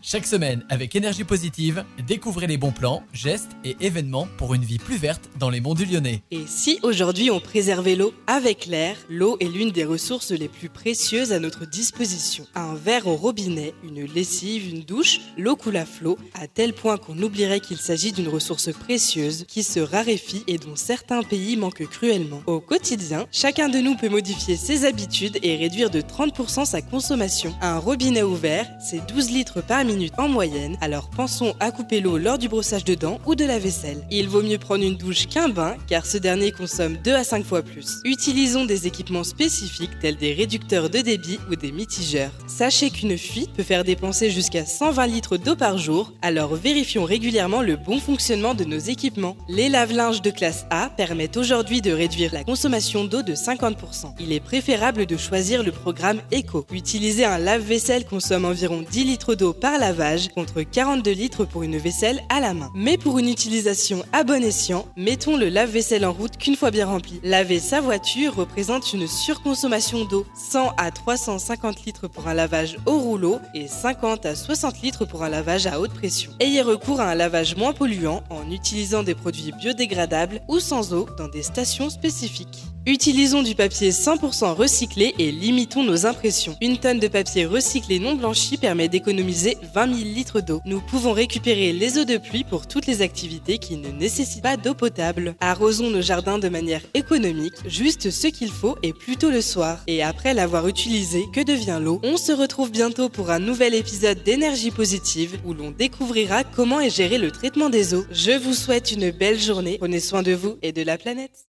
Chaque semaine, avec énergie positive, découvrez les bons plans, gestes et événements pour une vie plus verte dans les monts du Lyonnais. Et si aujourd'hui on préservait l'eau avec l'air, l'eau est l'une des ressources les plus précieuses à notre disposition. Un verre au robinet, une lessive, une douche, l'eau coule à flot, à tel point qu'on oublierait qu'il s'agit d'une ressource précieuse qui se raréfie et dont certains pays manquent cruellement. Au quotidien, chacun de nous peut modifier ses habitudes et réduire de 30% sa consommation. Un robinet ouvert, c'est 12 litres par minutes en moyenne, alors pensons à couper l'eau lors du brossage de dents ou de la vaisselle. Il vaut mieux prendre une douche qu'un bain, car ce dernier consomme 2 à 5 fois plus. Utilisons des équipements spécifiques tels des réducteurs de débit ou des mitigeurs. Sachez qu'une fuite peut faire dépenser jusqu'à 120 litres d'eau par jour, alors vérifions régulièrement le bon fonctionnement de nos équipements. Les lave-linges de classe A permettent aujourd'hui de réduire la consommation d'eau de 50%. Il est préférable de choisir le programme ECO. Utiliser un lave-vaisselle consomme environ 10 litres d'eau par lavage contre 42 litres pour une vaisselle à la main. Mais pour une utilisation à bon escient, mettons le lave-vaisselle en route qu'une fois bien rempli. Laver sa voiture représente une surconsommation d'eau, 100 à 350 litres pour un au rouleau et 50 à 60 litres pour un lavage à haute pression. Ayez recours à un lavage moins polluant en utilisant des produits biodégradables ou sans eau dans des stations spécifiques. Utilisons du papier 100% recyclé et limitons nos impressions. Une tonne de papier recyclé non blanchi permet d'économiser 20 000 litres d'eau. Nous pouvons récupérer les eaux de pluie pour toutes les activités qui ne nécessitent pas d'eau potable. Arrosons nos jardins de manière économique, juste ce qu'il faut et plutôt le soir. Et après l'avoir utilisé, que devient l'eau? On se retrouve bientôt pour un nouvel épisode d'énergie positive où l'on découvrira comment est géré le traitement des eaux. Je vous souhaite une belle journée, prenez soin de vous et de la planète.